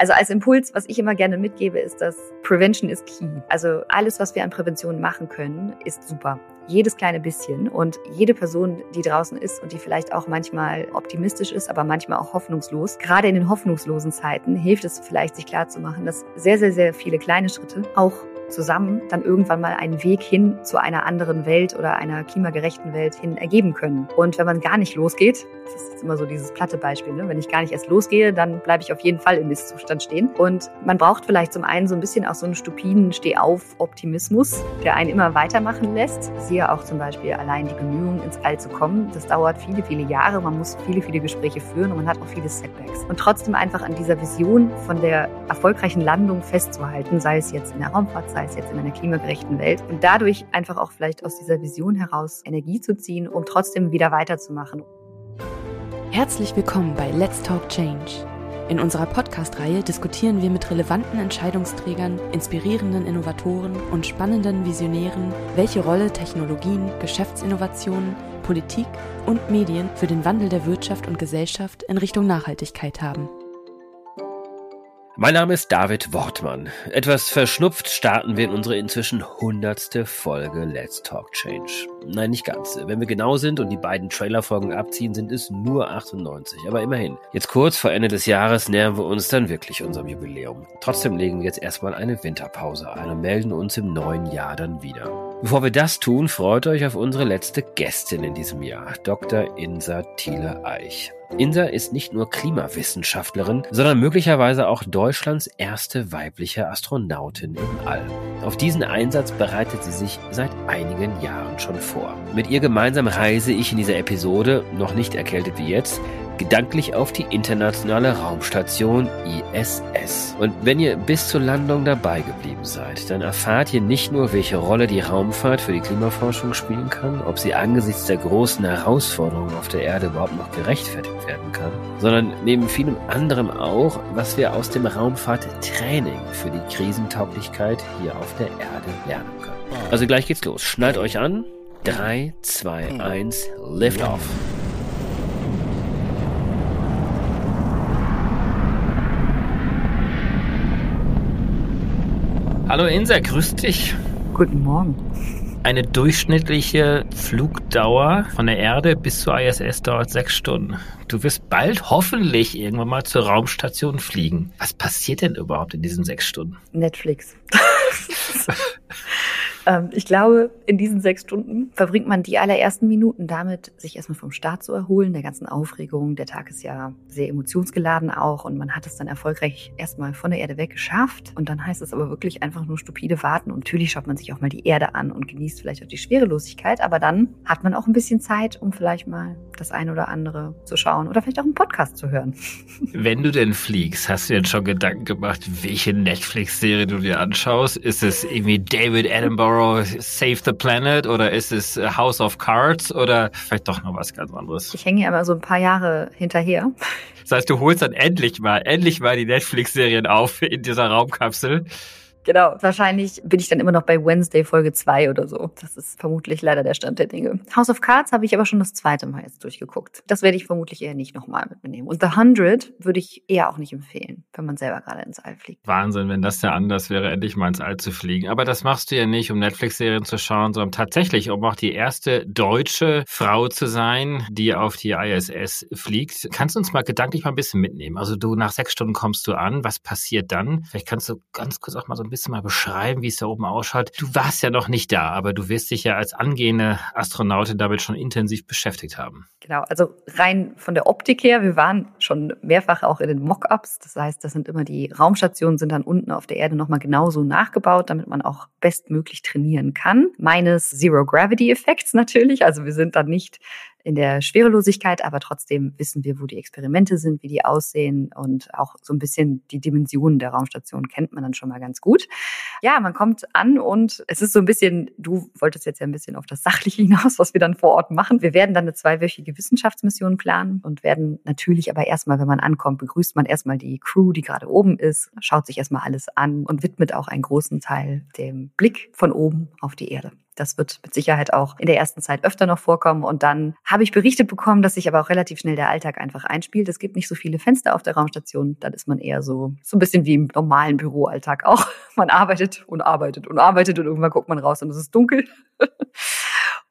Also als Impuls, was ich immer gerne mitgebe, ist, dass Prevention is key. Also alles, was wir an Prävention machen können, ist super. Jedes kleine bisschen und jede Person, die draußen ist und die vielleicht auch manchmal optimistisch ist, aber manchmal auch hoffnungslos. Gerade in den hoffnungslosen Zeiten hilft es vielleicht, sich klarzumachen, dass sehr, sehr, sehr viele kleine Schritte auch zusammen dann irgendwann mal einen Weg hin zu einer anderen Welt oder einer klimagerechten Welt hin ergeben können. Und wenn man gar nicht losgeht, das ist immer so dieses platte Beispiel, ne? wenn ich gar nicht erst losgehe, dann bleibe ich auf jeden Fall im Misszustand stehen. Und man braucht vielleicht zum einen so ein bisschen auch so einen stupiden Stehauf-Optimismus, der einen immer weitermachen lässt. Siehe auch zum Beispiel allein die Bemühungen, ins All zu kommen. Das dauert viele, viele Jahre. Man muss viele, viele Gespräche führen und man hat auch viele Setbacks. Und trotzdem einfach an dieser Vision von der erfolgreichen Landung festzuhalten, sei es jetzt in der Raumfahrt, es jetzt in einer klimagerechten Welt. Und dadurch einfach auch vielleicht aus dieser Vision heraus Energie zu ziehen, um trotzdem wieder weiterzumachen. Herzlich willkommen bei Let's Talk Change. In unserer Podcast-Reihe diskutieren wir mit relevanten Entscheidungsträgern, inspirierenden Innovatoren und spannenden Visionären, welche Rolle Technologien, Geschäftsinnovationen, Politik und Medien für den Wandel der Wirtschaft und Gesellschaft in Richtung Nachhaltigkeit haben. Mein Name ist David Wortmann. Etwas verschnupft starten wir in unsere inzwischen hundertste Folge Let's Talk Change. Nein, nicht ganz. Wenn wir genau sind und die beiden Trailerfolgen abziehen, sind es nur 98. Aber immerhin. Jetzt kurz vor Ende des Jahres nähern wir uns dann wirklich unserem Jubiläum. Trotzdem legen wir jetzt erstmal eine Winterpause ein und melden uns im neuen Jahr dann wieder. Bevor wir das tun, freut euch auf unsere letzte Gästin in diesem Jahr, Dr. Insa Thiele-Eich. Insa ist nicht nur Klimawissenschaftlerin, sondern möglicherweise auch Deutschlands erste weibliche Astronautin im All. Auf diesen Einsatz bereitet sie sich seit einigen Jahren schon vor. Mit ihr gemeinsam reise ich in dieser Episode, noch nicht erkältet wie jetzt, gedanklich auf die internationale Raumstation ISS. Und wenn ihr bis zur Landung dabei geblieben seid, dann erfahrt ihr nicht nur, welche Rolle die Raumfahrt für die Klimaforschung spielen kann, ob sie angesichts der großen Herausforderungen auf der Erde überhaupt noch gerechtfertigt werden kann, sondern neben vielem anderem auch, was wir aus dem Raumfahrttraining für die Krisentauglichkeit hier auf der Erde lernen können. Also gleich geht's los. Schnallt euch an. 3, 2, 1, lift off. Hallo Insa, grüß dich. Guten Morgen. Eine durchschnittliche Flugdauer von der Erde bis zur ISS dauert sechs Stunden. Du wirst bald hoffentlich irgendwann mal zur Raumstation fliegen. Was passiert denn überhaupt in diesen sechs Stunden? Netflix. Ähm, ich glaube, in diesen sechs Stunden verbringt man die allerersten Minuten damit, sich erstmal vom Start zu erholen, der ganzen Aufregung. Der Tag ist ja sehr emotionsgeladen auch und man hat es dann erfolgreich erstmal von der Erde weg geschafft. Und dann heißt es aber wirklich einfach nur stupide warten. Und natürlich schaut man sich auch mal die Erde an und genießt vielleicht auch die Schwerelosigkeit. Aber dann hat man auch ein bisschen Zeit, um vielleicht mal das eine oder andere zu schauen oder vielleicht auch einen Podcast zu hören. Wenn du denn fliegst, hast du dir schon Gedanken gemacht, welche Netflix-Serie du dir anschaust? Ist es irgendwie David Attenborough Save the Planet oder ist es House of Cards oder vielleicht doch noch was ganz anderes? Ich hänge ja immer so ein paar Jahre hinterher. Das heißt, du holst dann endlich mal, endlich mal die Netflix-Serien auf in dieser Raumkapsel. Genau. Wahrscheinlich bin ich dann immer noch bei Wednesday Folge 2 oder so. Das ist vermutlich leider der Stand der Dinge. House of Cards habe ich aber schon das zweite Mal jetzt durchgeguckt. Das werde ich vermutlich eher nicht nochmal mitnehmen. Und The Hundred würde ich eher auch nicht empfehlen, wenn man selber gerade ins All fliegt. Wahnsinn, wenn das ja anders wäre, endlich mal ins All zu fliegen. Aber das machst du ja nicht, um Netflix-Serien zu schauen, sondern tatsächlich, um auch die erste deutsche Frau zu sein, die auf die ISS fliegt. Kannst du uns mal gedanklich mal ein bisschen mitnehmen? Also du, nach sechs Stunden kommst du an. Was passiert dann? Vielleicht kannst du ganz kurz auch mal so ein bisschen mal beschreiben, wie es da oben ausschaut? Du warst ja noch nicht da, aber du wirst dich ja als angehende Astronautin damit schon intensiv beschäftigt haben. Genau, also rein von der Optik her, wir waren schon mehrfach auch in den Mock-ups. Das heißt, das sind immer die Raumstationen sind dann unten auf der Erde nochmal genauso nachgebaut, damit man auch bestmöglich trainieren kann. Meines Zero-Gravity-Effekts natürlich. Also wir sind dann nicht in der Schwerelosigkeit, aber trotzdem wissen wir, wo die Experimente sind, wie die aussehen und auch so ein bisschen die Dimensionen der Raumstation kennt man dann schon mal ganz gut. Ja, man kommt an und es ist so ein bisschen, du wolltest jetzt ja ein bisschen auf das Sachliche hinaus, was wir dann vor Ort machen. Wir werden dann eine zweiwöchige Wissenschaftsmission planen und werden natürlich aber erstmal, wenn man ankommt, begrüßt man erstmal die Crew, die gerade oben ist, schaut sich erstmal alles an und widmet auch einen großen Teil dem Blick von oben auf die Erde. Das wird mit Sicherheit auch in der ersten Zeit öfter noch vorkommen. Und dann habe ich berichtet bekommen, dass sich aber auch relativ schnell der Alltag einfach einspielt. Es gibt nicht so viele Fenster auf der Raumstation. Dann ist man eher so, so ein bisschen wie im normalen Büroalltag auch. Man arbeitet und arbeitet und arbeitet und irgendwann guckt man raus und es ist dunkel.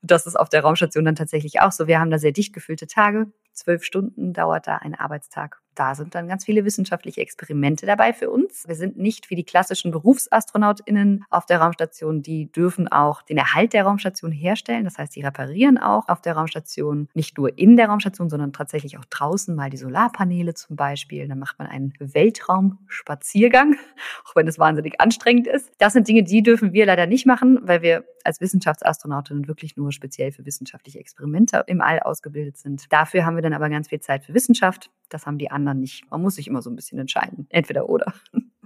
das ist auf der Raumstation dann tatsächlich auch so. Wir haben da sehr dicht gefüllte Tage. Zwölf Stunden dauert da ein Arbeitstag da sind dann ganz viele wissenschaftliche Experimente dabei für uns. Wir sind nicht wie die klassischen BerufsastronautInnen auf der Raumstation. Die dürfen auch den Erhalt der Raumstation herstellen. Das heißt, die reparieren auch auf der Raumstation, nicht nur in der Raumstation, sondern tatsächlich auch draußen mal die Solarpaneele zum Beispiel. Dann macht man einen Weltraumspaziergang, auch wenn es wahnsinnig anstrengend ist. Das sind Dinge, die dürfen wir leider nicht machen, weil wir als Wissenschaftsastronautinnen wirklich nur speziell für wissenschaftliche Experimente im All ausgebildet sind. Dafür haben wir dann aber ganz viel Zeit für Wissenschaft. Das haben die anderen nicht. Man muss sich immer so ein bisschen entscheiden. Entweder oder.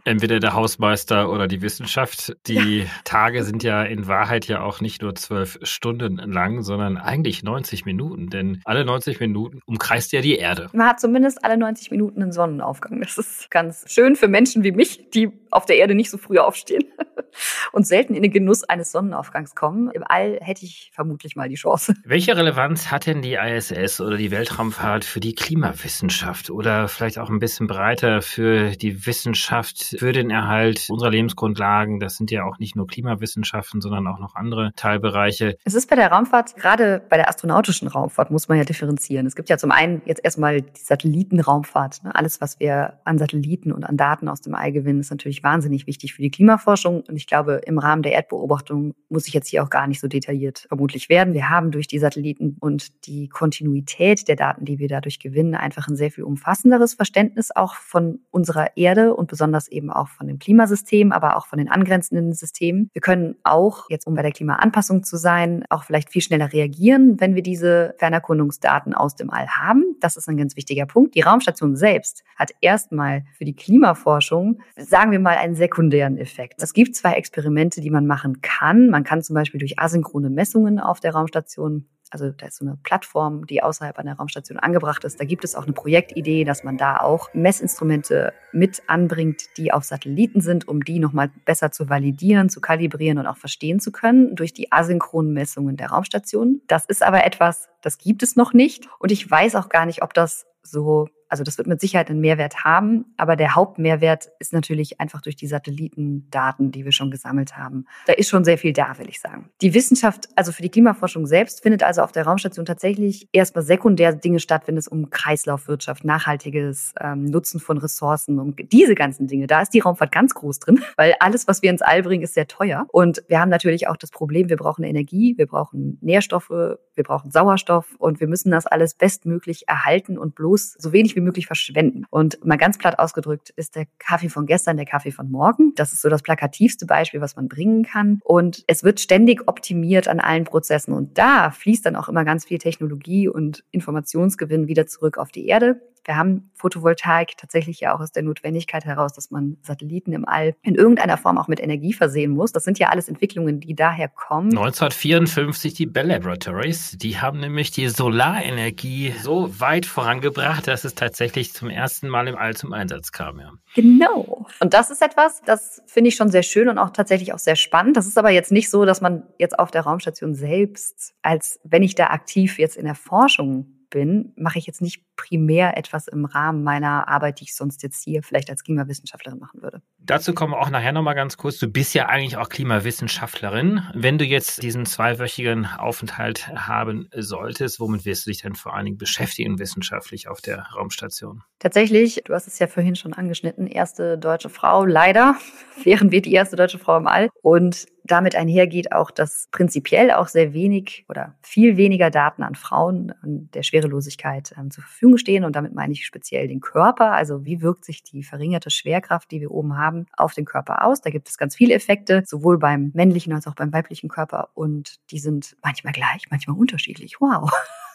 Entweder der Hausmeister oder die Wissenschaft. Die ja. Tage sind ja in Wahrheit ja auch nicht nur zwölf Stunden lang, sondern eigentlich 90 Minuten. Denn alle 90 Minuten umkreist ja die Erde. Man hat zumindest alle 90 Minuten einen Sonnenaufgang. Das ist ganz schön für Menschen wie mich, die auf der Erde nicht so früh aufstehen und selten in den Genuss eines Sonnenaufgangs kommen. Im All hätte ich vermutlich mal die Chance. Welche Relevanz hat denn die ISS oder die Weltraumfahrt für die Klimawissenschaft oder vielleicht auch ein bisschen breiter für die Wissenschaft, für den Erhalt unserer Lebensgrundlagen? Das sind ja auch nicht nur Klimawissenschaften, sondern auch noch andere Teilbereiche. Es ist bei der Raumfahrt, gerade bei der astronautischen Raumfahrt, muss man ja differenzieren. Es gibt ja zum einen jetzt erstmal die Satellitenraumfahrt. Ne? Alles, was wir an Satelliten und an Daten aus dem All gewinnen, ist natürlich wahnsinnig wichtig für die Klimaforschung. Und ich glaube, im Rahmen der Erdbeobachtung muss ich jetzt hier auch gar nicht so detailliert vermutlich werden. Wir haben durch die Satelliten und die Kontinuität der Daten, die wir dadurch gewinnen, einfach ein sehr viel umfassenderes Verständnis auch von unserer Erde und besonders eben auch von dem Klimasystem, aber auch von den angrenzenden Systemen. Wir können auch, jetzt um bei der Klimaanpassung zu sein, auch vielleicht viel schneller reagieren, wenn wir diese Fernerkundungsdaten aus dem All haben. Das ist ein ganz wichtiger Punkt. Die Raumstation selbst hat erstmal für die Klimaforschung, sagen wir mal, einen sekundären Effekt. Es gibt zwei Experimente, die man machen kann. Man kann zum Beispiel durch asynchrone Messungen auf der Raumstation also da ist so eine Plattform, die außerhalb einer Raumstation angebracht ist. Da gibt es auch eine Projektidee, dass man da auch Messinstrumente mit anbringt, die auf Satelliten sind, um die nochmal besser zu validieren, zu kalibrieren und auch verstehen zu können durch die asynchronen Messungen der Raumstation. Das ist aber etwas, das gibt es noch nicht. Und ich weiß auch gar nicht, ob das so also das wird mit Sicherheit einen Mehrwert haben, aber der Hauptmehrwert ist natürlich einfach durch die Satellitendaten, die wir schon gesammelt haben. Da ist schon sehr viel da, will ich sagen. Die Wissenschaft, also für die Klimaforschung selbst, findet also auf der Raumstation tatsächlich erstmal sekundär Dinge statt, wenn es um Kreislaufwirtschaft, nachhaltiges ähm, Nutzen von Ressourcen, um diese ganzen Dinge. Da ist die Raumfahrt ganz groß drin, weil alles, was wir ins All bringen, ist sehr teuer. Und wir haben natürlich auch das Problem, wir brauchen Energie, wir brauchen Nährstoffe, wir brauchen Sauerstoff und wir müssen das alles bestmöglich erhalten und bloß so wenig wie möglich verschwenden. Und mal ganz platt ausgedrückt ist der Kaffee von gestern der Kaffee von morgen. Das ist so das plakativste Beispiel, was man bringen kann. Und es wird ständig optimiert an allen Prozessen. Und da fließt dann auch immer ganz viel Technologie und Informationsgewinn wieder zurück auf die Erde. Wir haben Photovoltaik tatsächlich ja auch aus der Notwendigkeit heraus, dass man Satelliten im All in irgendeiner Form auch mit Energie versehen muss. Das sind ja alles Entwicklungen, die daher kommen. 1954 die Bell Laboratories, die haben nämlich die Solarenergie so weit vorangebracht, dass es tatsächlich zum ersten Mal im All zum Einsatz kam. Ja. Genau. Und das ist etwas, das finde ich schon sehr schön und auch tatsächlich auch sehr spannend. Das ist aber jetzt nicht so, dass man jetzt auf der Raumstation selbst, als wenn ich da aktiv jetzt in der Forschung bin, mache ich jetzt nicht primär etwas im Rahmen meiner Arbeit, die ich sonst jetzt hier vielleicht als Klimawissenschaftlerin machen würde. Dazu kommen wir auch nachher nochmal ganz kurz. Du bist ja eigentlich auch Klimawissenschaftlerin. Wenn du jetzt diesen zweiwöchigen Aufenthalt haben solltest, womit wirst du dich denn vor allen Dingen beschäftigen wissenschaftlich auf der Raumstation? Tatsächlich, du hast es ja vorhin schon angeschnitten, erste deutsche Frau, leider wären wir die erste deutsche Frau im All. Und damit einhergeht auch, dass prinzipiell auch sehr wenig oder viel weniger Daten an Frauen an der Schwerelosigkeit ähm, zur Verfügung stehen. Und damit meine ich speziell den Körper. Also wie wirkt sich die verringerte Schwerkraft, die wir oben haben, auf den Körper aus? Da gibt es ganz viele Effekte, sowohl beim männlichen als auch beim weiblichen Körper. Und die sind manchmal gleich, manchmal unterschiedlich. Wow.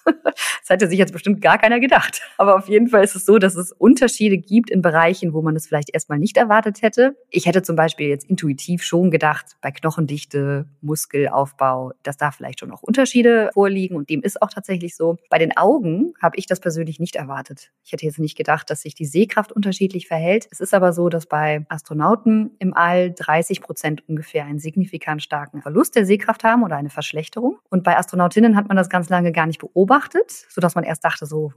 das hätte sich jetzt bestimmt gar keiner gedacht. Aber auf jeden Fall ist es so, dass es Unterschiede gibt in Bereichen, wo man es vielleicht erstmal nicht erwartet hätte. Ich hätte zum Beispiel jetzt intuitiv schon gedacht, bei Knochendichte, Muskelaufbau, dass da vielleicht schon noch Unterschiede vorliegen und dem ist auch tatsächlich so. Bei den Augen habe ich das persönlich nicht erwartet. Ich hätte jetzt nicht gedacht, dass sich die Sehkraft unterschiedlich verhält. Es ist aber so, dass bei Astronauten im All 30 Prozent ungefähr einen signifikant starken Verlust der Sehkraft haben oder eine Verschlechterung. Und bei Astronautinnen hat man das ganz lange gar nicht beobachtet, sodass man erst dachte so,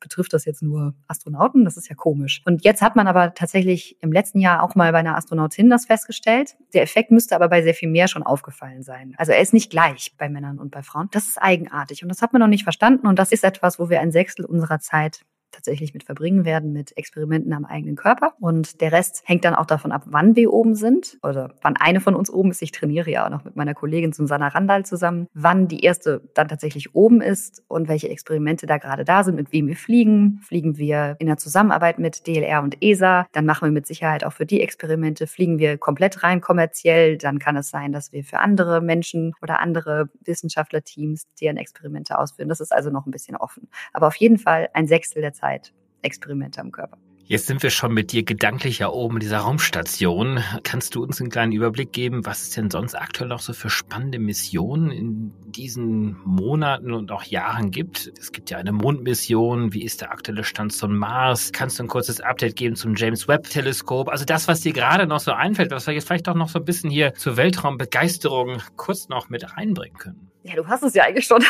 betrifft das jetzt nur Astronauten? Das ist ja komisch. Und jetzt hat man aber tatsächlich im letzten Jahr auch mal bei einer Astronautin das festgestellt. Der Effekt müsste aber bei sehr viel mehr schon aufgefallen sein. Also er ist nicht gleich bei Männern und bei Frauen. Das ist eigenartig und das hat man noch nicht verstanden und das ist etwas, wo wir ein Sechstel unserer Zeit tatsächlich mit verbringen werden, mit Experimenten am eigenen Körper. Und der Rest hängt dann auch davon ab, wann wir oben sind oder wann eine von uns oben ist. Ich trainiere ja auch noch mit meiner Kollegin Susanna Randall zusammen, wann die erste dann tatsächlich oben ist und welche Experimente da gerade da sind, mit wem wir fliegen. Fliegen wir in der Zusammenarbeit mit DLR und ESA, dann machen wir mit Sicherheit auch für die Experimente. Fliegen wir komplett rein kommerziell, dann kann es sein, dass wir für andere Menschen oder andere Wissenschaftlerteams deren Experimente ausführen. Das ist also noch ein bisschen offen. Aber auf jeden Fall ein Sechstel der Zeit Experimente am Körper. Jetzt sind wir schon mit dir gedanklich ja oben in dieser Raumstation. Kannst du uns einen kleinen Überblick geben, was es denn sonst aktuell noch so für spannende Missionen in diesen Monaten und auch Jahren gibt? Es gibt ja eine Mondmission. Wie ist der aktuelle Stand zum Mars? Kannst du ein kurzes Update geben zum James Webb Teleskop? Also das, was dir gerade noch so einfällt, was wir jetzt vielleicht auch noch so ein bisschen hier zur Weltraumbegeisterung kurz noch mit reinbringen können. Ja, du hast es ja eigentlich schon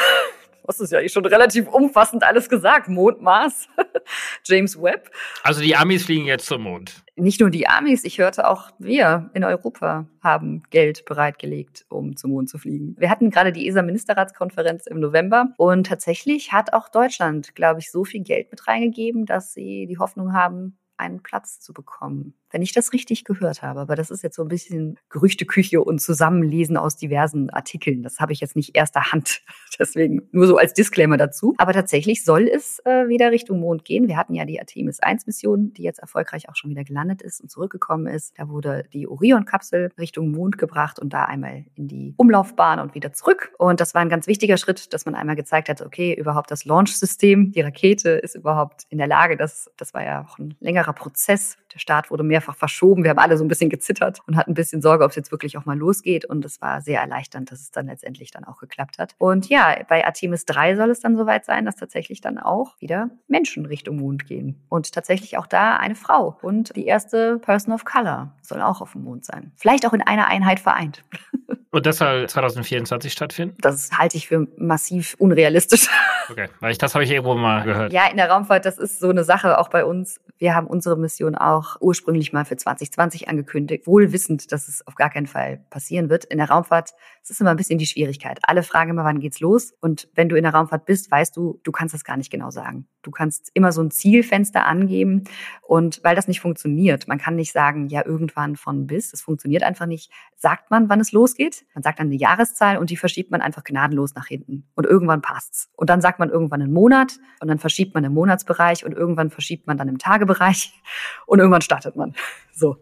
hast es ja schon relativ umfassend alles gesagt. Mond, Mars, James Webb. Also die Amis fliegen jetzt zum Mond. Nicht nur die Amis, ich hörte auch wir in Europa haben Geld bereitgelegt, um zum Mond zu fliegen. Wir hatten gerade die ESA-Ministerratskonferenz im November und tatsächlich hat auch Deutschland, glaube ich, so viel Geld mit reingegeben, dass sie die Hoffnung haben, einen Platz zu bekommen wenn ich das richtig gehört habe. Aber das ist jetzt so ein bisschen Gerüchteküche und Zusammenlesen aus diversen Artikeln. Das habe ich jetzt nicht erster Hand. Deswegen nur so als Disclaimer dazu. Aber tatsächlich soll es äh, wieder Richtung Mond gehen. Wir hatten ja die Artemis 1 Mission, die jetzt erfolgreich auch schon wieder gelandet ist und zurückgekommen ist. Da wurde die Orion-Kapsel Richtung Mond gebracht und da einmal in die Umlaufbahn und wieder zurück. Und das war ein ganz wichtiger Schritt, dass man einmal gezeigt hat, okay, überhaupt das Launch-System, die Rakete ist überhaupt in der Lage. Das, das war ja auch ein längerer Prozess. Der Start wurde mehrfach verschoben. Wir haben alle so ein bisschen gezittert und hatten ein bisschen Sorge, ob es jetzt wirklich auch mal losgeht. Und es war sehr erleichternd, dass es dann letztendlich dann auch geklappt hat. Und ja, bei Artemis 3 soll es dann soweit sein, dass tatsächlich dann auch wieder Menschen Richtung Mond gehen. Und tatsächlich auch da eine Frau. Und die erste Person of Color soll auch auf dem Mond sein. Vielleicht auch in einer Einheit vereint. Und das soll 2024 stattfinden? Das halte ich für massiv unrealistisch. Okay, weil ich das habe ich irgendwo mal gehört. Ja, in der Raumfahrt, das ist so eine Sache auch bei uns. Wir haben unsere Mission auch ursprünglich mal für 2020 angekündigt, wohl wissend, dass es auf gar keinen Fall passieren wird. In der Raumfahrt, das ist immer ein bisschen die Schwierigkeit. Alle fragen immer, wann geht's los? Und wenn du in der Raumfahrt bist, weißt du, du kannst das gar nicht genau sagen. Du kannst immer so ein Zielfenster angeben und weil das nicht funktioniert, man kann nicht sagen, ja, irgendwann von bis, das funktioniert einfach nicht, sagt man, wann es losgeht. Man sagt dann eine Jahreszahl und die verschiebt man einfach gnadenlos nach hinten. Und irgendwann passt's. Und dann sagt man irgendwann einen Monat und dann verschiebt man im Monatsbereich und irgendwann verschiebt man dann im Tagebereich und irgendwann startet man. So.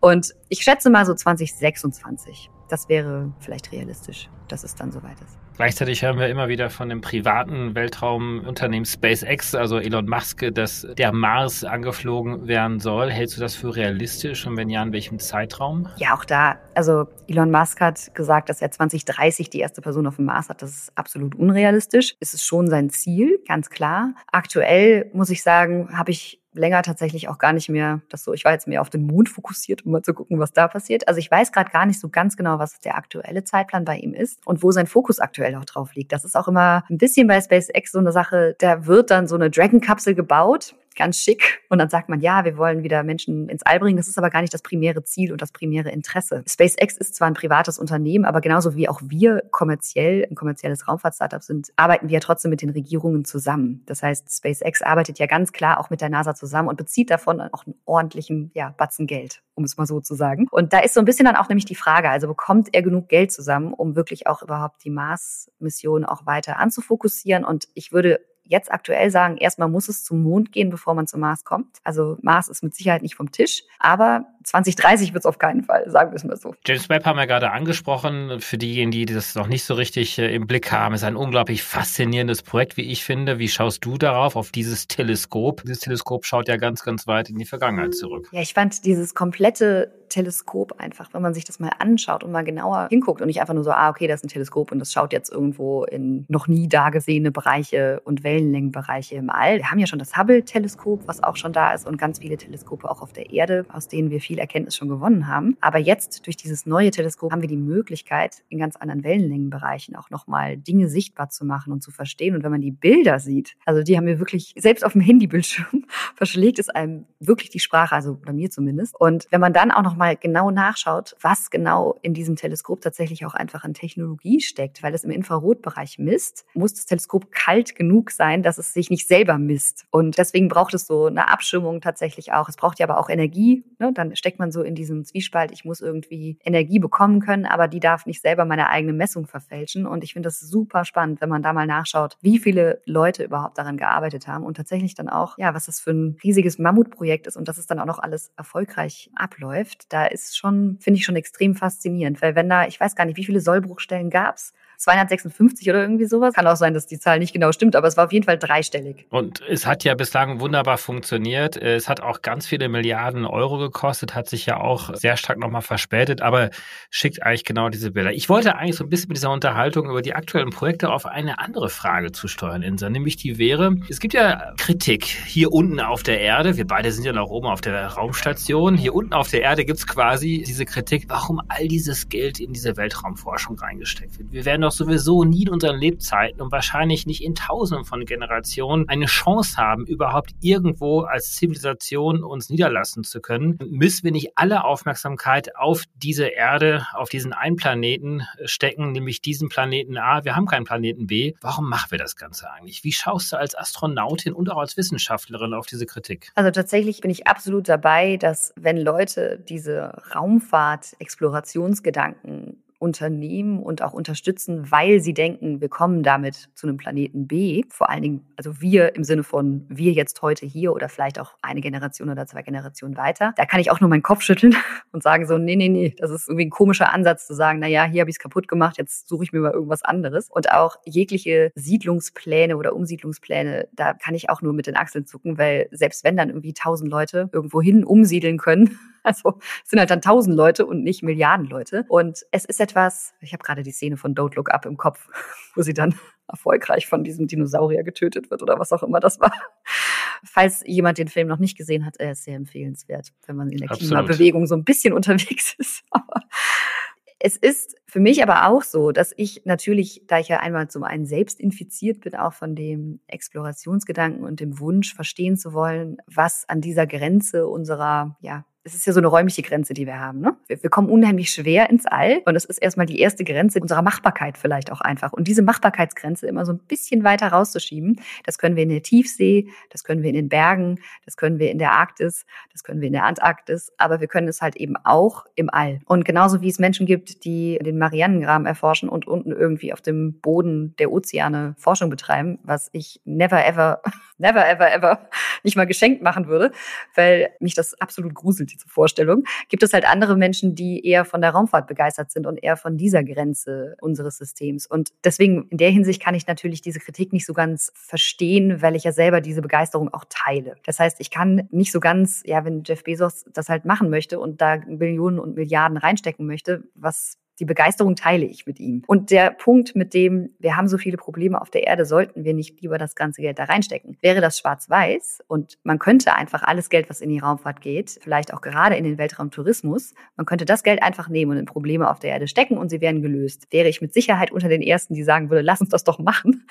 Und ich schätze mal so 2026. Das wäre vielleicht realistisch, dass es dann soweit ist. Gleichzeitig hören wir immer wieder von dem privaten Weltraumunternehmen SpaceX, also Elon Musk, dass der Mars angeflogen werden soll. Hältst du das für realistisch und wenn ja, in welchem Zeitraum? Ja, auch da. Also Elon Musk hat gesagt, dass er 2030 die erste Person auf dem Mars hat. Das ist absolut unrealistisch. Es ist schon sein Ziel, ganz klar. Aktuell muss ich sagen, habe ich länger tatsächlich auch gar nicht mehr das so. Ich war jetzt mehr auf den Mond fokussiert, um mal zu gucken, was da passiert. Also ich weiß gerade gar nicht so ganz genau, was der aktuelle Zeitplan bei ihm ist und wo sein Fokus aktuell auch drauf liegt. Das ist auch immer ein bisschen bei SpaceX so eine Sache. Da wird dann so eine Dragon-Kapsel gebaut ganz schick. Und dann sagt man, ja, wir wollen wieder Menschen ins All bringen. Das ist aber gar nicht das primäre Ziel und das primäre Interesse. SpaceX ist zwar ein privates Unternehmen, aber genauso wie auch wir kommerziell, ein kommerzielles Raumfahrt-Startup sind, arbeiten wir ja trotzdem mit den Regierungen zusammen. Das heißt, SpaceX arbeitet ja ganz klar auch mit der NASA zusammen und bezieht davon auch einen ordentlichen ja, Batzen Geld, um es mal so zu sagen. Und da ist so ein bisschen dann auch nämlich die Frage, also bekommt er genug Geld zusammen, um wirklich auch überhaupt die Mars-Mission auch weiter anzufokussieren? Und ich würde jetzt aktuell sagen, erstmal muss es zum Mond gehen, bevor man zum Mars kommt. Also Mars ist mit Sicherheit nicht vom Tisch. Aber 2030 wird es auf keinen Fall, sagen wir es mal so. James Webb haben wir gerade angesprochen. Für diejenigen, die das noch nicht so richtig äh, im Blick haben, ist ein unglaublich faszinierendes Projekt, wie ich finde. Wie schaust du darauf, auf dieses Teleskop? Dieses Teleskop schaut ja ganz, ganz weit in die Vergangenheit zurück. Ja, ich fand dieses komplette Teleskop einfach, wenn man sich das mal anschaut und mal genauer hinguckt und nicht einfach nur so, ah, okay, das ist ein Teleskop und das schaut jetzt irgendwo in noch nie dagesehene Bereiche und Wellenlängenbereiche im All. Wir haben ja schon das Hubble-Teleskop, was auch schon da ist und ganz viele Teleskope auch auf der Erde, aus denen wir viel Erkenntnis schon gewonnen haben. Aber jetzt durch dieses neue Teleskop haben wir die Möglichkeit, in ganz anderen Wellenlängenbereichen auch nochmal Dinge sichtbar zu machen und zu verstehen. Und wenn man die Bilder sieht, also die haben wir wirklich, selbst auf dem Handybildschirm verschlägt es einem wirklich die Sprache, also bei mir zumindest. Und wenn man dann auch nochmal genau nachschaut, was genau in diesem Teleskop tatsächlich auch einfach an Technologie steckt, weil es im Infrarotbereich misst, muss das Teleskop kalt genug sein, dass es sich nicht selber misst. Und deswegen braucht es so eine Abschirmung tatsächlich auch. Es braucht ja aber auch Energie. Ne? Dann steckt man so in diesem Zwiespalt, ich muss irgendwie Energie bekommen können, aber die darf nicht selber meine eigene Messung verfälschen. Und ich finde das super spannend, wenn man da mal nachschaut, wie viele Leute überhaupt daran gearbeitet haben und tatsächlich dann auch, ja, was das für ein riesiges Mammutprojekt ist und dass es dann auch noch alles erfolgreich abläuft. Da ist schon, finde ich schon extrem faszinierend, weil wenn da, ich weiß gar nicht, wie viele Sollbruchstellen gab's, 256 oder irgendwie sowas. Kann auch sein, dass die Zahl nicht genau stimmt, aber es war auf jeden Fall dreistellig. Und es hat ja bislang wunderbar funktioniert. Es hat auch ganz viele Milliarden Euro gekostet, hat sich ja auch sehr stark nochmal verspätet, aber schickt eigentlich genau diese Bilder. Ich wollte eigentlich so ein bisschen mit dieser Unterhaltung über die aktuellen Projekte auf eine andere Frage zu steuern, Insa, nämlich die wäre, es gibt ja Kritik hier unten auf der Erde. Wir beide sind ja noch oben auf der Raumstation. Hier unten auf der Erde gibt es quasi diese Kritik, warum all dieses Geld in diese Weltraumforschung reingesteckt wird. Wir werden doch sowieso nie in unseren Lebzeiten und wahrscheinlich nicht in Tausenden von Generationen eine Chance haben, überhaupt irgendwo als Zivilisation uns niederlassen zu können. Müssen wir nicht alle Aufmerksamkeit auf diese Erde, auf diesen einen Planeten stecken, nämlich diesen Planeten A? Wir haben keinen Planeten B. Warum machen wir das Ganze eigentlich? Wie schaust du als Astronautin und auch als Wissenschaftlerin auf diese Kritik? Also tatsächlich bin ich absolut dabei, dass wenn Leute diese Raumfahrt-Explorationsgedanken unternehmen und auch unterstützen, weil sie denken, wir kommen damit zu einem Planeten B. Vor allen Dingen, also wir im Sinne von wir jetzt heute hier oder vielleicht auch eine Generation oder zwei Generationen weiter. Da kann ich auch nur meinen Kopf schütteln und sagen so, nee, nee, nee, das ist irgendwie ein komischer Ansatz zu sagen, na ja, hier habe ich es kaputt gemacht, jetzt suche ich mir mal irgendwas anderes. Und auch jegliche Siedlungspläne oder Umsiedlungspläne, da kann ich auch nur mit den Achseln zucken, weil selbst wenn dann irgendwie tausend Leute irgendwo hin umsiedeln können, Also es sind halt dann tausend Leute und nicht Milliarden Leute. Und es ist etwas, ich habe gerade die Szene von Don't Look Up im Kopf, wo sie dann erfolgreich von diesem Dinosaurier getötet wird oder was auch immer das war. Falls jemand den Film noch nicht gesehen hat, er ist sehr empfehlenswert, wenn man in der Absolut. Klimabewegung so ein bisschen unterwegs ist. Aber es ist für mich aber auch so, dass ich natürlich, da ich ja einmal zum einen selbst infiziert bin, auch von dem Explorationsgedanken und dem Wunsch verstehen zu wollen, was an dieser Grenze unserer ja, es ist ja so eine räumliche Grenze, die wir haben. Ne? Wir, wir, kommen unheimlich schwer ins All und das ist erstmal die erste Grenze unserer Machbarkeit vielleicht auch einfach. Und diese Machbarkeitsgrenze immer so ein bisschen weiter rauszuschieben, das können wir in der Tiefsee, das können wir in den Bergen, das können wir in der Arktis, das können wir in der Antarktis, aber wir können es halt eben auch im All. Und genauso wie es Menschen gibt, die den Marianengraben erforschen und unten irgendwie auf dem Boden der Ozeane Forschung betreiben, was ich never ever, never ever ever nicht mal geschenkt machen würde, weil mich das absolut gruselt diese Vorstellung, gibt es halt andere Menschen, die eher von der Raumfahrt begeistert sind und eher von dieser Grenze unseres Systems. Und deswegen in der Hinsicht kann ich natürlich diese Kritik nicht so ganz verstehen, weil ich ja selber diese Begeisterung auch teile. Das heißt, ich kann nicht so ganz, ja, wenn Jeff Bezos das halt machen möchte und da Millionen und Milliarden reinstecken möchte, was die Begeisterung teile ich mit ihm. Und der Punkt mit dem, wir haben so viele Probleme auf der Erde, sollten wir nicht lieber das ganze Geld da reinstecken? Wäre das schwarz-weiß und man könnte einfach alles Geld, was in die Raumfahrt geht, vielleicht auch gerade in den Weltraumtourismus, man könnte das Geld einfach nehmen und in Probleme auf der Erde stecken und sie wären gelöst. Wäre ich mit Sicherheit unter den Ersten, die sagen würde, lass uns das doch machen.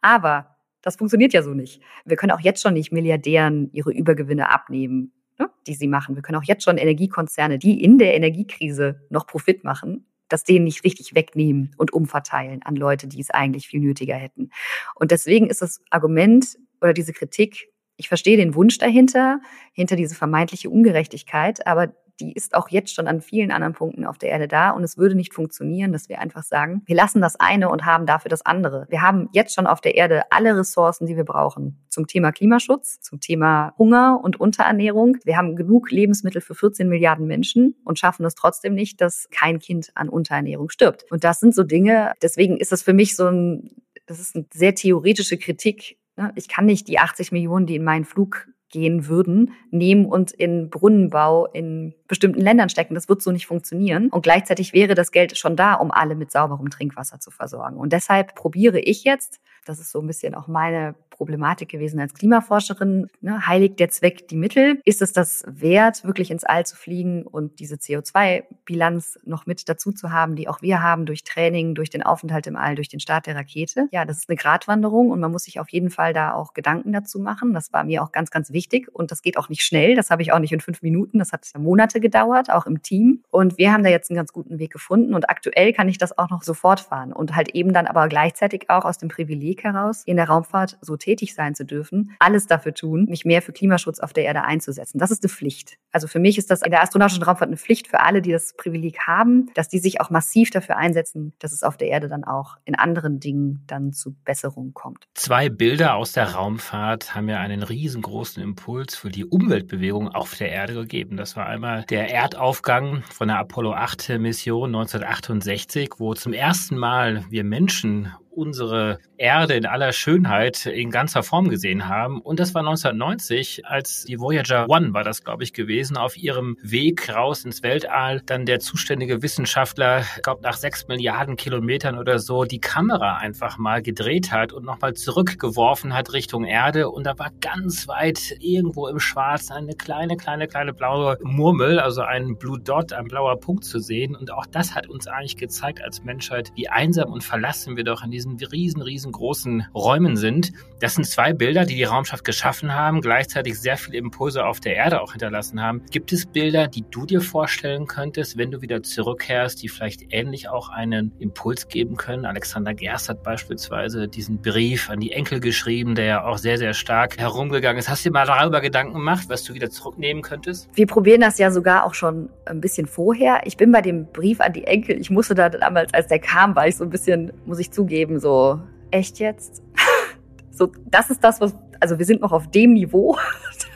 Aber das funktioniert ja so nicht. Wir können auch jetzt schon nicht Milliardären ihre Übergewinne abnehmen ne, die sie machen. Wir können auch jetzt schon Energiekonzerne, die in der Energiekrise noch Profit machen, das denen nicht richtig wegnehmen und umverteilen an Leute, die es eigentlich viel nötiger hätten. Und deswegen ist das Argument oder diese Kritik, ich verstehe den Wunsch dahinter, hinter diese vermeintliche Ungerechtigkeit, aber die ist auch jetzt schon an vielen anderen Punkten auf der Erde da und es würde nicht funktionieren, dass wir einfach sagen, wir lassen das eine und haben dafür das andere. Wir haben jetzt schon auf der Erde alle Ressourcen, die wir brauchen zum Thema Klimaschutz, zum Thema Hunger und Unterernährung. Wir haben genug Lebensmittel für 14 Milliarden Menschen und schaffen es trotzdem nicht, dass kein Kind an Unterernährung stirbt. Und das sind so Dinge, deswegen ist das für mich so ein, das ist eine sehr theoretische Kritik. Ne? Ich kann nicht die 80 Millionen, die in meinen Flug gehen würden, nehmen und in Brunnenbau in bestimmten Ländern stecken. Das wird so nicht funktionieren. Und gleichzeitig wäre das Geld schon da, um alle mit sauberem Trinkwasser zu versorgen. Und deshalb probiere ich jetzt, das ist so ein bisschen auch meine Problematik gewesen als Klimaforscherin. Ne? Heiligt der Zweck die Mittel? Ist es das wert, wirklich ins All zu fliegen und diese CO2-Bilanz noch mit dazu zu haben, die auch wir haben durch Training, durch den Aufenthalt im All, durch den Start der Rakete? Ja, das ist eine Gratwanderung und man muss sich auf jeden Fall da auch Gedanken dazu machen. Das war mir auch ganz, ganz wichtig und das geht auch nicht schnell. Das habe ich auch nicht in fünf Minuten. Das hat Monate gedauert, auch im Team. Und wir haben da jetzt einen ganz guten Weg gefunden und aktuell kann ich das auch noch sofort fahren und halt eben dann aber gleichzeitig auch aus dem Privileg heraus in der Raumfahrt so tätig tätig sein zu dürfen, alles dafür tun, mich mehr für Klimaschutz auf der Erde einzusetzen. Das ist eine Pflicht. Also für mich ist das in der astronautischen Raumfahrt eine Pflicht für alle, die das Privileg haben, dass die sich auch massiv dafür einsetzen, dass es auf der Erde dann auch in anderen Dingen dann zu Besserungen kommt. Zwei Bilder aus der Raumfahrt haben ja einen riesengroßen Impuls für die Umweltbewegung auf der Erde gegeben. Das war einmal der Erdaufgang von der Apollo 8 Mission 1968, wo zum ersten Mal wir Menschen unsere Erde in aller Schönheit in ganzer Form gesehen haben. Und das war 1990, als die Voyager One war das, glaube ich, gewesen, auf ihrem Weg raus ins Weltall, dann der zuständige Wissenschaftler, ich glaube nach sechs Milliarden Kilometern oder so, die Kamera einfach mal gedreht hat und nochmal zurückgeworfen hat Richtung Erde. Und da war ganz weit irgendwo im Schwarz eine kleine, kleine, kleine blaue Murmel, also ein Blue Dot, ein blauer Punkt zu sehen. Und auch das hat uns eigentlich gezeigt als Menschheit, wie einsam und verlassen wir doch in diesen riesen, riesengroßen Räumen sind. Das sind zwei Bilder, die die Raumschaft geschaffen haben, gleichzeitig sehr viele Impulse auf der Erde auch hinterlassen haben. Gibt es Bilder, die du dir vorstellen könntest, wenn du wieder zurückkehrst, die vielleicht ähnlich auch einen Impuls geben können? Alexander Gerst hat beispielsweise diesen Brief an die Enkel geschrieben, der ja auch sehr, sehr stark herumgegangen ist. Hast du dir mal darüber Gedanken gemacht, was du wieder zurücknehmen könntest? Wir probieren das ja sogar auch schon ein bisschen vorher. Ich bin bei dem Brief an die Enkel, ich musste da damals, als der kam, war ich so ein bisschen, muss ich zugeben, so, echt jetzt? so, das ist das, was, also wir sind noch auf dem Niveau,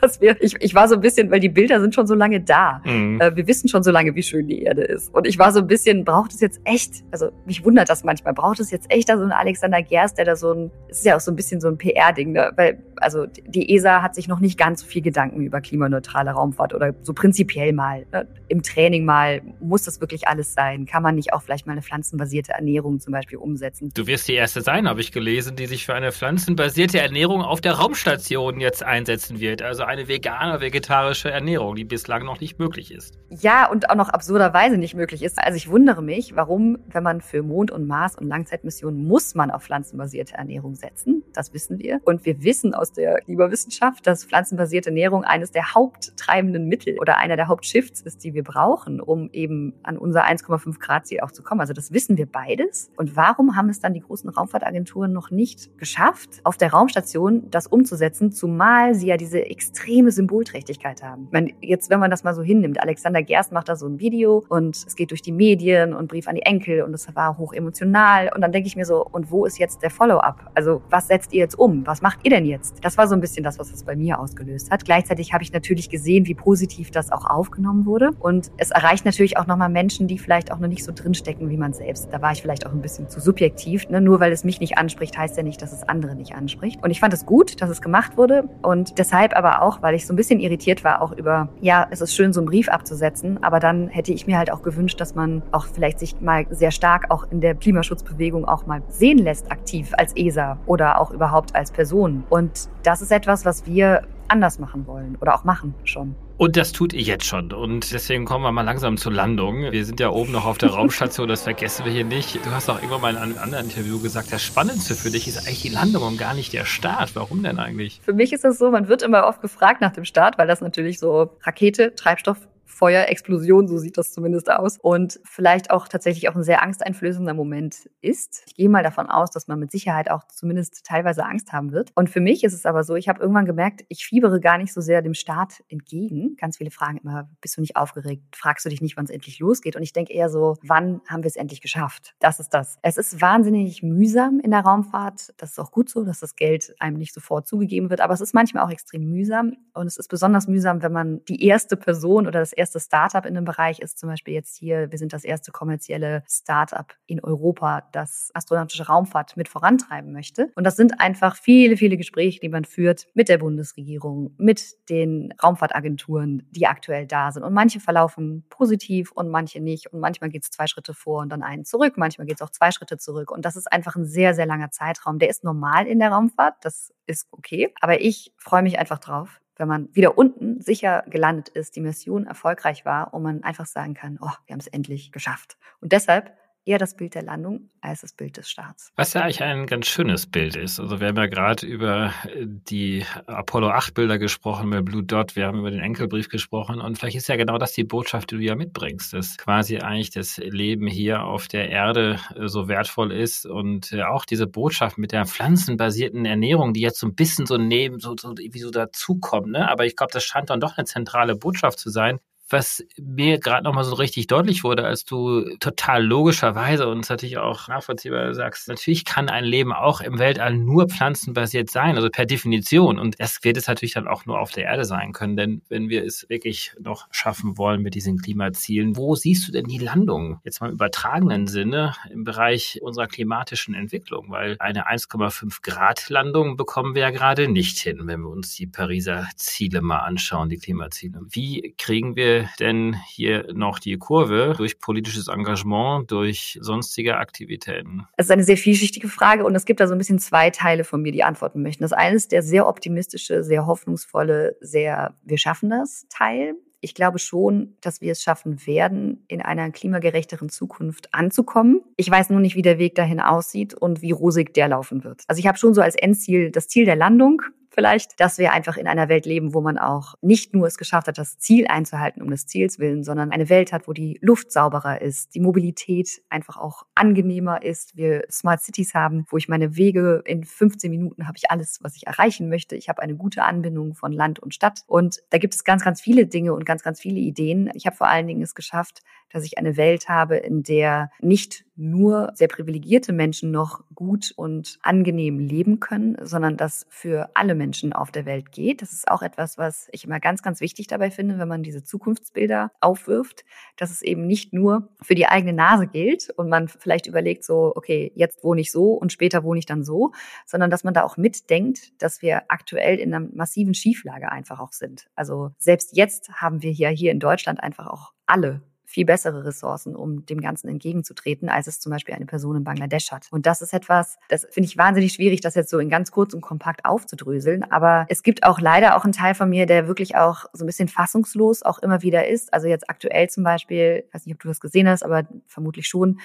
dass wir, ich, ich war so ein bisschen, weil die Bilder sind schon so lange da. Mhm. Äh, wir wissen schon so lange, wie schön die Erde ist. Und ich war so ein bisschen, braucht es jetzt echt, also mich wundert das manchmal, braucht es jetzt echt da so ein Alexander Gerst, der da so ein, es ist ja auch so ein bisschen so ein PR-Ding, ne? weil, also die ESA hat sich noch nicht ganz so viel Gedanken über klimaneutrale Raumfahrt oder so prinzipiell mal, ne? im Training mal, muss das wirklich alles sein? Kann man nicht auch vielleicht mal eine pflanzenbasierte Ernährung zum Beispiel umsetzen? Du wirst die erste sein, habe ich gelesen, die sich für eine pflanzenbasierte Ernährung auf der Raumstation jetzt einsetzen wird. Also eine vegane, vegetarische Ernährung, die bislang noch nicht möglich ist. Ja, und auch noch absurderweise nicht möglich ist. Also ich wundere mich, warum, wenn man für Mond und Mars und Langzeitmissionen muss man auf pflanzenbasierte Ernährung setzen. Das wissen wir. Und wir wissen aus der Klimawissenschaft, dass pflanzenbasierte Ernährung eines der haupttreibenden Mittel oder einer der Hauptshifts ist, die wir brauchen, um eben an unser 1,5 Grad Ziel auch zu kommen. Also das wissen wir beides. Und warum haben es dann die großen Raumfahrtagenturen noch nicht geschafft, auf der Raumstation das umzusetzen, zumal sie ja diese extrem extreme Symbolträchtigkeit haben. Meine, jetzt, wenn man das mal so hinnimmt, Alexander Gerst macht da so ein Video und es geht durch die Medien und Brief an die Enkel und es war hoch emotional. Und dann denke ich mir so, und wo ist jetzt der Follow-up? Also, was setzt ihr jetzt um? Was macht ihr denn jetzt? Das war so ein bisschen das, was es bei mir ausgelöst hat. Gleichzeitig habe ich natürlich gesehen, wie positiv das auch aufgenommen wurde. Und es erreicht natürlich auch nochmal Menschen, die vielleicht auch noch nicht so drinstecken wie man selbst. Da war ich vielleicht auch ein bisschen zu subjektiv. Ne? Nur weil es mich nicht anspricht, heißt ja nicht, dass es andere nicht anspricht. Und ich fand es gut, dass es gemacht wurde und deshalb aber auch, weil ich so ein bisschen irritiert war, auch über, ja, es ist schön, so einen Brief abzusetzen, aber dann hätte ich mir halt auch gewünscht, dass man auch vielleicht sich mal sehr stark auch in der Klimaschutzbewegung auch mal sehen lässt, aktiv als ESA oder auch überhaupt als Person. Und das ist etwas, was wir anders machen wollen oder auch machen schon. Und das tut ihr jetzt schon. Und deswegen kommen wir mal langsam zur Landung. Wir sind ja oben noch auf der Raumstation, das vergessen wir hier nicht. Du hast auch irgendwann mal in einem anderen Interview gesagt, das Spannendste für dich ist eigentlich die Landung und gar nicht der Start. Warum denn eigentlich? Für mich ist es so, man wird immer oft gefragt nach dem Start, weil das natürlich so Rakete, Treibstoff, Feuerexplosion, so sieht das zumindest aus. Und vielleicht auch tatsächlich auch ein sehr angsteinflößender Moment ist. Ich gehe mal davon aus, dass man mit Sicherheit auch zumindest teilweise Angst haben wird. Und für mich ist es aber so, ich habe irgendwann gemerkt, ich fiebere gar nicht so sehr dem Start entgegen. Ganz viele fragen immer, bist du nicht aufgeregt? Fragst du dich nicht, wann es endlich losgeht? Und ich denke eher so, wann haben wir es endlich geschafft? Das ist das. Es ist wahnsinnig mühsam in der Raumfahrt. Das ist auch gut so, dass das Geld einem nicht sofort zugegeben wird. Aber es ist manchmal auch extrem mühsam. Und es ist besonders mühsam, wenn man die erste Person oder das erste Startup in einem Bereich ist. Zum Beispiel jetzt hier, wir sind das erste kommerzielle Startup in Europa, das astronautische Raumfahrt mit vorantreiben möchte. Und das sind einfach viele, viele Gespräche, die man führt mit der Bundesregierung, mit den Raumfahrtagenturen, die aktuell da sind. Und manche verlaufen positiv und manche nicht. Und manchmal geht es zwei Schritte vor und dann einen zurück. Manchmal geht es auch zwei Schritte zurück. Und das ist einfach ein sehr, sehr langer Zeitraum. Der ist normal in der Raumfahrt. Das ist okay. Aber ich freue mich einfach drauf, wenn man wieder unten sicher gelandet ist, die Mission erfolgreich war und man einfach sagen kann, oh, wir haben es endlich geschafft. Und deshalb eher das Bild der Landung als das Bild des Starts. Was ja eigentlich ein ganz schönes Bild ist. Also wir haben ja gerade über äh, die Apollo 8 Bilder gesprochen, mit Blue Dot, wir haben über den Enkelbrief gesprochen und vielleicht ist ja genau das die Botschaft, die du ja mitbringst, dass quasi eigentlich das Leben hier auf der Erde äh, so wertvoll ist und äh, auch diese Botschaft mit der pflanzenbasierten Ernährung, die jetzt so ein bisschen so neben, so, so wie so dazukommt, ne? Aber ich glaube, das scheint dann doch eine zentrale Botschaft zu sein, was mir gerade nochmal so richtig deutlich wurde, als du total logischerweise und natürlich auch nachvollziehbar sagst, natürlich kann ein Leben auch im Weltall nur pflanzenbasiert sein, also per Definition. Und das wird es natürlich dann auch nur auf der Erde sein können, denn wenn wir es wirklich noch schaffen wollen mit diesen Klimazielen, wo siehst du denn die Landung? Jetzt mal im übertragenen Sinne im Bereich unserer klimatischen Entwicklung, weil eine 1,5 Grad Landung bekommen wir ja gerade nicht hin, wenn wir uns die Pariser Ziele mal anschauen, die Klimaziele. Wie kriegen wir denn hier noch die Kurve durch politisches Engagement, durch sonstige Aktivitäten? Es ist eine sehr vielschichtige Frage und es gibt da so ein bisschen zwei Teile von mir, die antworten möchten. Das eine ist der sehr optimistische, sehr hoffnungsvolle, sehr wir schaffen das Teil ich glaube schon, dass wir es schaffen werden, in einer klimagerechteren Zukunft anzukommen. Ich weiß nur nicht, wie der Weg dahin aussieht und wie rosig der laufen wird. Also ich habe schon so als Endziel das Ziel der Landung vielleicht, dass wir einfach in einer Welt leben, wo man auch nicht nur es geschafft hat, das Ziel einzuhalten um des Ziels willen, sondern eine Welt hat, wo die Luft sauberer ist, die Mobilität einfach auch angenehmer ist, wir Smart Cities haben, wo ich meine Wege in 15 Minuten habe ich alles, was ich erreichen möchte. Ich habe eine gute Anbindung von Land und Stadt und da gibt es ganz, ganz viele Dinge und ganz, ganz viele Ideen. Ich habe vor allen Dingen es geschafft, dass ich eine Welt habe, in der nicht nur sehr privilegierte Menschen noch gut und angenehm leben können, sondern dass für alle Menschen auf der Welt geht. Das ist auch etwas, was ich immer ganz, ganz wichtig dabei finde, wenn man diese Zukunftsbilder aufwirft, dass es eben nicht nur für die eigene Nase gilt und man vielleicht überlegt so, okay, jetzt wohne ich so und später wohne ich dann so, sondern dass man da auch mitdenkt, dass wir aktuell in einer massiven Schieflage einfach auch sind. Also selbst jetzt haben wir hier, hier in Deutschland einfach auch alle viel bessere Ressourcen, um dem Ganzen entgegenzutreten, als es zum Beispiel eine Person in Bangladesch hat. Und das ist etwas, das finde ich wahnsinnig schwierig, das jetzt so in ganz kurz und kompakt aufzudröseln. Aber es gibt auch leider auch einen Teil von mir, der wirklich auch so ein bisschen fassungslos auch immer wieder ist. Also jetzt aktuell zum Beispiel, ich weiß nicht, ob du das gesehen hast, aber vermutlich schon,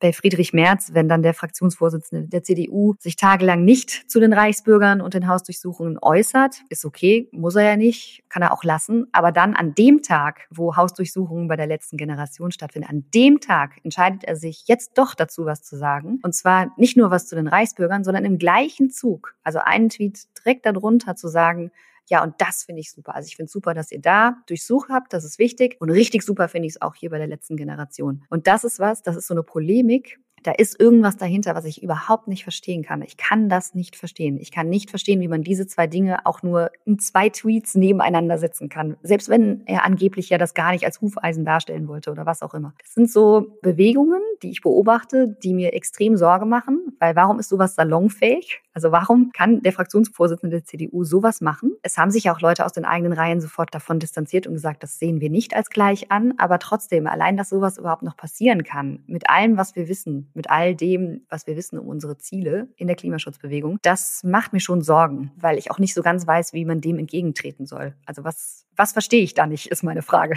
bei Friedrich Merz, wenn dann der Fraktionsvorsitzende der CDU sich tagelang nicht zu den Reichsbürgern und den Hausdurchsuchungen äußert, ist okay, muss er ja nicht, kann er auch lassen. Aber dann an dem Tag, wo Hausdurchsuchungen bei der letzten Generation stattfinden, an dem Tag entscheidet er sich jetzt doch dazu, was zu sagen. Und zwar nicht nur was zu den Reichsbürgern, sondern im gleichen Zug. Also einen Tweet direkt darunter zu sagen, ja, und das finde ich super. Also ich finde super, dass ihr da durchsucht habt, das ist wichtig. Und richtig super finde ich es auch hier bei der letzten Generation. Und das ist was, das ist so eine Polemik, da ist irgendwas dahinter, was ich überhaupt nicht verstehen kann. Ich kann das nicht verstehen. Ich kann nicht verstehen, wie man diese zwei Dinge auch nur in zwei Tweets nebeneinander setzen kann. Selbst wenn er angeblich ja das gar nicht als Hufeisen darstellen wollte oder was auch immer. Das sind so Bewegungen, die ich beobachte, die mir extrem Sorge machen, weil warum ist sowas salonfähig? Also warum kann der Fraktionsvorsitzende der CDU sowas machen? Es haben sich auch Leute aus den eigenen Reihen sofort davon distanziert und gesagt, das sehen wir nicht als gleich an, aber trotzdem, allein, dass sowas überhaupt noch passieren kann, mit allem, was wir wissen, mit all dem, was wir wissen um unsere Ziele in der Klimaschutzbewegung, das macht mir schon Sorgen, weil ich auch nicht so ganz weiß, wie man dem entgegentreten soll. Also was, was verstehe ich da nicht, ist meine Frage.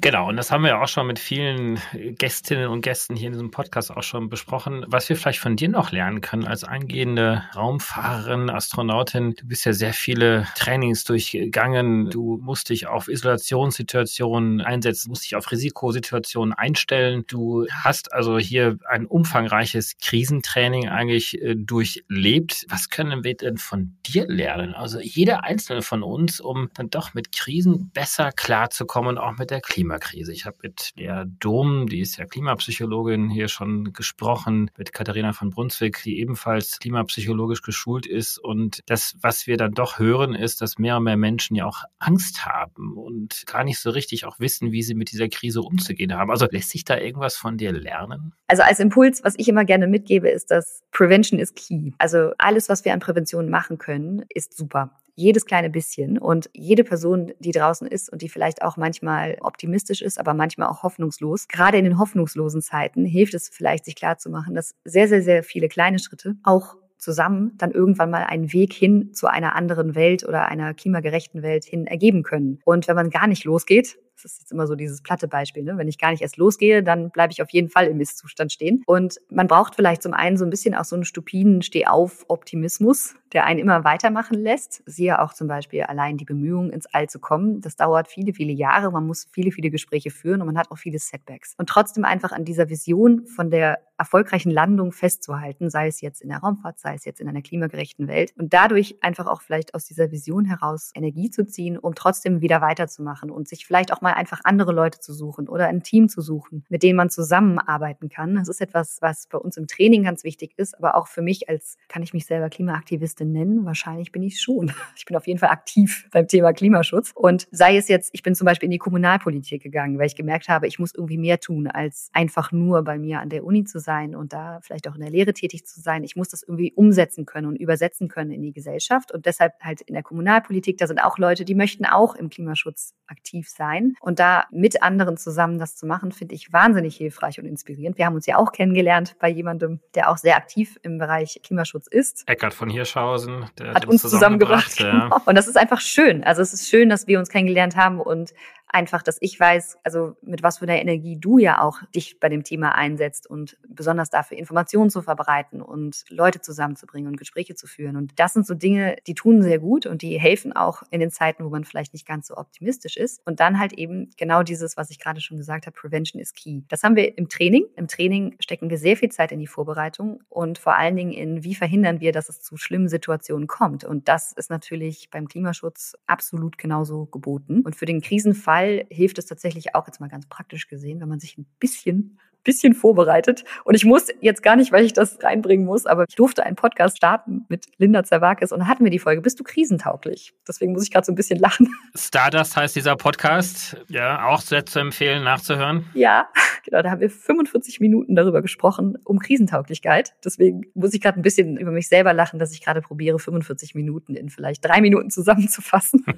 Genau, und das haben wir ja auch schon mit vielen Gästinnen und Gästen hier in diesem Podcast auch schon besprochen. Was wir vielleicht von dir noch lernen können als eingehende Raumfahrerin, Astronautin. Du bist ja sehr viele Trainings durchgegangen. Du musst dich auf Isolationssituationen einsetzen, musst dich auf Risikosituationen einstellen. Du hast also hier ein umfangreiches Krisentraining eigentlich äh, durchlebt. Was können wir denn von dir lernen? Also jeder einzelne von uns, um dann doch mit Krisen besser klarzukommen, auch mit der Klimakrise. Ich habe mit der Dom, die ist ja Klimapsychologin, hier schon gesprochen, mit Katharina von Brunswick, die ebenfalls klimapsychologisch geschult ist. Und das, was wir dann doch hören, ist, dass mehr und mehr Menschen ja auch Angst haben und gar nicht so richtig auch wissen, wie sie mit dieser Krise umzugehen haben. Also lässt sich da irgendwas von dir lernen? Also als Impuls, was ich immer gerne mitgebe, ist, dass Prevention is key. Also alles, was wir an Prävention machen können, ist super jedes kleine bisschen und jede Person, die draußen ist und die vielleicht auch manchmal optimistisch ist, aber manchmal auch hoffnungslos, gerade in den hoffnungslosen Zeiten hilft es vielleicht, sich klarzumachen, dass sehr, sehr, sehr viele kleine Schritte auch zusammen dann irgendwann mal einen Weg hin zu einer anderen Welt oder einer klimagerechten Welt hin ergeben können. Und wenn man gar nicht losgeht, das ist jetzt immer so dieses platte Beispiel. Ne? Wenn ich gar nicht erst losgehe, dann bleibe ich auf jeden Fall im Misszustand stehen. Und man braucht vielleicht zum einen so ein bisschen auch so einen stupiden Steh-auf-Optimismus, der einen immer weitermachen lässt. Siehe auch zum Beispiel allein die Bemühungen, ins All zu kommen. Das dauert viele, viele Jahre. Man muss viele, viele Gespräche führen und man hat auch viele Setbacks. Und trotzdem einfach an dieser Vision von der erfolgreichen Landung festzuhalten, sei es jetzt in der Raumfahrt, sei es jetzt in einer klimagerechten Welt. Und dadurch einfach auch vielleicht aus dieser Vision heraus Energie zu ziehen, um trotzdem wieder weiterzumachen und sich vielleicht auch mal einfach andere Leute zu suchen oder ein Team zu suchen, mit denen man zusammenarbeiten kann. Das ist etwas, was bei uns im Training ganz wichtig ist, aber auch für mich als, kann ich mich selber Klimaaktivistin Aktivistin nennen? Wahrscheinlich bin ich schon. Ich bin auf jeden Fall aktiv beim Thema Klimaschutz. Und sei es jetzt, ich bin zum Beispiel in die Kommunalpolitik gegangen, weil ich gemerkt habe, ich muss irgendwie mehr tun, als einfach nur bei mir an der Uni zu sein und da vielleicht auch in der Lehre tätig zu sein. Ich muss das irgendwie umsetzen können und übersetzen können in die Gesellschaft. Und deshalb halt in der Kommunalpolitik, da sind auch Leute, die möchten auch im Klimaschutz aktiv sein. Und da mit anderen zusammen das zu machen, finde ich wahnsinnig hilfreich und inspirierend. Wir haben uns ja auch kennengelernt bei jemandem, der auch sehr aktiv im Bereich Klimaschutz ist. Eckart von Hirschau Oberhausen. Der hat, uns zusammengebracht. zusammengebracht ja. Und das ist einfach schön. Also es ist schön, dass wir uns kennengelernt haben und einfach, dass ich weiß, also mit was für einer Energie du ja auch dich bei dem Thema einsetzt und besonders dafür Informationen zu verbreiten und Leute zusammenzubringen und Gespräche zu führen. Und das sind so Dinge, die tun sehr gut und die helfen auch in den Zeiten, wo man vielleicht nicht ganz so optimistisch ist. Und dann halt eben genau dieses, was ich gerade schon gesagt habe, Prevention is key. Das haben wir im Training. Im Training stecken wir sehr viel Zeit in die Vorbereitung und vor allen Dingen in, wie verhindern wir, dass es zu schlimmen Situationen kommt. Und das ist natürlich beim Klimaschutz absolut genauso geboten. Und für den Krisenfall Fall hilft es tatsächlich auch jetzt mal ganz praktisch gesehen, wenn man sich ein bisschen bisschen vorbereitet. Und ich muss jetzt gar nicht, weil ich das reinbringen muss, aber ich durfte einen Podcast starten mit Linda Zerwakis und hatten wir die Folge, bist du krisentauglich? Deswegen muss ich gerade so ein bisschen lachen. Stardust heißt dieser Podcast, ja, auch sehr zu empfehlen, nachzuhören. Ja, genau, da haben wir 45 Minuten darüber gesprochen, um Krisentauglichkeit. Deswegen muss ich gerade ein bisschen über mich selber lachen, dass ich gerade probiere, 45 Minuten in vielleicht drei Minuten zusammenzufassen.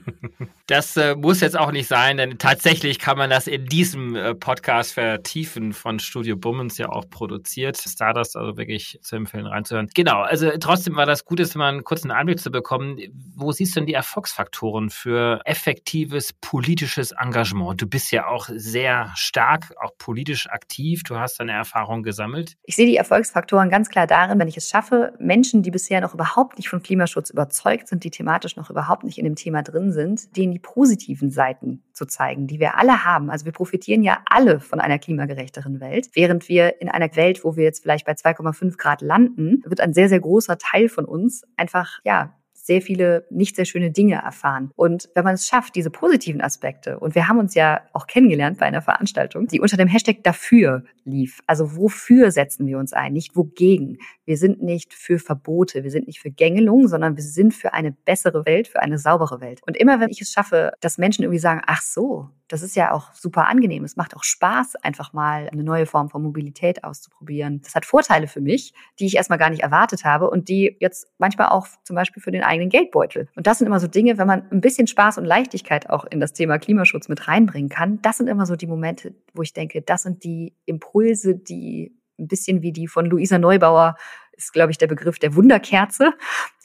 Das äh, muss jetzt auch nicht sein, denn tatsächlich kann man das in diesem äh, Podcast vertiefen von Studio Bummens ja auch produziert. Stardust also wirklich zu empfehlen reinzuhören. Genau, also trotzdem war das gut, jetzt mal einen kurzen Einblick zu bekommen. Wo siehst du denn die Erfolgsfaktoren für effektives politisches Engagement? Du bist ja auch sehr stark, auch politisch aktiv. Du hast deine Erfahrung gesammelt. Ich sehe die Erfolgsfaktoren ganz klar darin, wenn ich es schaffe, Menschen, die bisher noch überhaupt nicht von Klimaschutz überzeugt sind, die thematisch noch überhaupt nicht in dem Thema drin sind, denen die positiven Seiten zu zeigen, die wir alle haben. Also wir profitieren ja alle von einer klimagerechteren Welt. Während wir in einer Welt, wo wir jetzt vielleicht bei 2,5 Grad landen, wird ein sehr, sehr großer Teil von uns einfach, ja, sehr viele nicht sehr schöne Dinge erfahren. Und wenn man es schafft, diese positiven Aspekte, und wir haben uns ja auch kennengelernt bei einer Veranstaltung, die unter dem Hashtag dafür lief. Also wofür setzen wir uns ein, nicht wogegen. Wir sind nicht für Verbote, wir sind nicht für Gängelung, sondern wir sind für eine bessere Welt, für eine saubere Welt. Und immer wenn ich es schaffe, dass Menschen irgendwie sagen, ach so, das ist ja auch super angenehm. Es macht auch Spaß, einfach mal eine neue Form von Mobilität auszuprobieren. Das hat Vorteile für mich, die ich erstmal gar nicht erwartet habe und die jetzt manchmal auch zum Beispiel für den eigenen Geldbeutel. Und das sind immer so Dinge, wenn man ein bisschen Spaß und Leichtigkeit auch in das Thema Klimaschutz mit reinbringen kann. Das sind immer so die Momente, wo ich denke, das sind die Impulse, die ein bisschen wie die von Luisa Neubauer ist, glaube ich, der Begriff der Wunderkerze,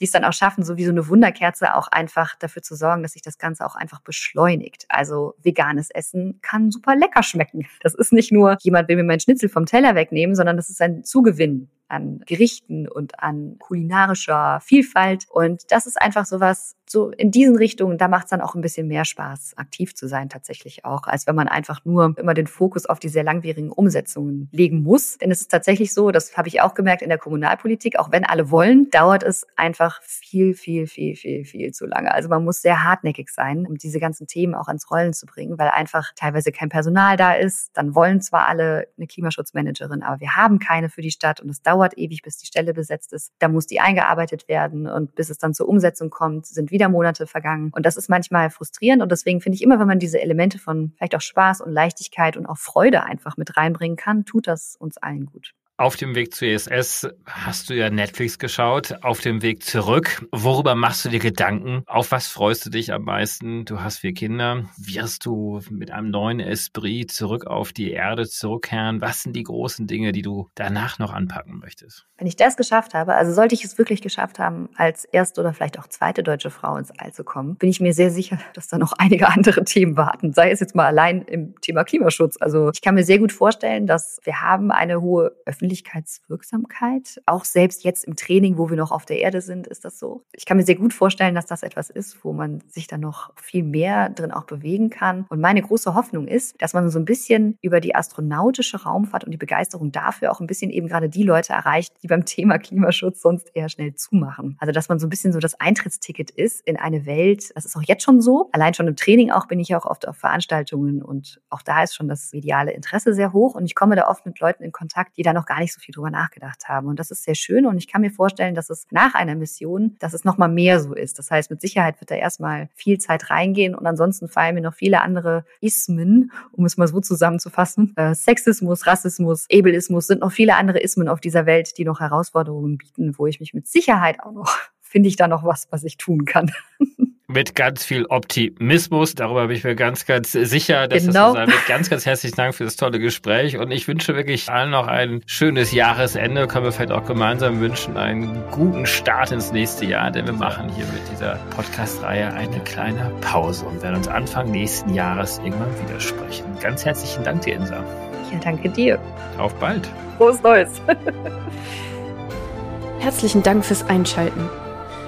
die es dann auch schaffen, so wie so eine Wunderkerze auch einfach dafür zu sorgen, dass sich das Ganze auch einfach beschleunigt. Also veganes Essen kann super lecker schmecken. Das ist nicht nur, jemand will mir meinen Schnitzel vom Teller wegnehmen, sondern das ist ein Zugewinn an Gerichten und an kulinarischer Vielfalt. Und das ist einfach sowas, so in diesen Richtungen, da macht es dann auch ein bisschen mehr Spaß, aktiv zu sein tatsächlich auch, als wenn man einfach nur immer den Fokus auf die sehr langwierigen Umsetzungen legen muss. Denn es ist tatsächlich so, das habe ich auch gemerkt in der Kommunalpolitik, auch wenn alle wollen, dauert es einfach viel, viel, viel, viel, viel zu lange. Also man muss sehr hartnäckig sein, um diese ganzen Themen auch ans Rollen zu bringen, weil einfach teilweise kein Personal da ist. Dann wollen zwar alle eine Klimaschutzmanagerin, aber wir haben keine für die Stadt und es dauert ewig, bis die Stelle besetzt ist. Da muss die eingearbeitet werden und bis es dann zur Umsetzung kommt, sind wieder Monate vergangen. Und das ist manchmal frustrierend. Und deswegen finde ich immer, wenn man diese Elemente von vielleicht auch Spaß und Leichtigkeit und auch Freude einfach mit reinbringen kann, tut das uns allen gut. Auf dem Weg zu ESS hast du ja Netflix geschaut. Auf dem Weg zurück, worüber machst du dir Gedanken? Auf was freust du dich am meisten? Du hast vier Kinder. Wirst du mit einem neuen Esprit zurück auf die Erde zurückkehren? Was sind die großen Dinge, die du danach noch anpacken möchtest? Wenn ich das geschafft habe, also sollte ich es wirklich geschafft haben, als erste oder vielleicht auch zweite deutsche Frau ins All zu kommen, bin ich mir sehr sicher, dass da noch einige andere Themen warten. Sei es jetzt mal allein im Thema Klimaschutz. Also ich kann mir sehr gut vorstellen, dass wir haben eine hohe Öffentlichkeit Öffentlichkeitswirksamkeit. Auch selbst jetzt im Training, wo wir noch auf der Erde sind, ist das so. Ich kann mir sehr gut vorstellen, dass das etwas ist, wo man sich dann noch viel mehr drin auch bewegen kann. Und meine große Hoffnung ist, dass man so ein bisschen über die astronautische Raumfahrt und die Begeisterung dafür auch ein bisschen eben gerade die Leute erreicht, die beim Thema Klimaschutz sonst eher schnell zumachen. Also dass man so ein bisschen so das Eintrittsticket ist in eine Welt. Das ist auch jetzt schon so. Allein schon im Training auch bin ich auch oft auf Veranstaltungen und auch da ist schon das mediale Interesse sehr hoch und ich komme da oft mit Leuten in Kontakt, die da noch gar gar nicht so viel drüber nachgedacht haben. Und das ist sehr schön. Und ich kann mir vorstellen, dass es nach einer Mission, dass es nochmal mehr so ist. Das heißt, mit Sicherheit wird da erstmal viel Zeit reingehen. Und ansonsten fallen mir noch viele andere Ismen, um es mal so zusammenzufassen. Äh, Sexismus, Rassismus, Ableismus sind noch viele andere Ismen auf dieser Welt, die noch Herausforderungen bieten, wo ich mich mit Sicherheit auch noch, finde ich da noch was, was ich tun kann. mit ganz viel Optimismus. Darüber bin ich mir ganz, ganz sicher, dass genau. das so sein wird. Ganz, ganz herzlichen Dank für das tolle Gespräch und ich wünsche wirklich allen noch ein schönes Jahresende. Können wir vielleicht auch gemeinsam wünschen, einen guten Start ins nächste Jahr, denn wir machen hier mit dieser Podcast-Reihe eine kleine Pause und werden uns Anfang nächsten Jahres irgendwann wieder sprechen. Ganz herzlichen Dank dir, Insa. Ja, danke dir. Auf bald. Frohes Neues. Herzlichen Dank fürs Einschalten.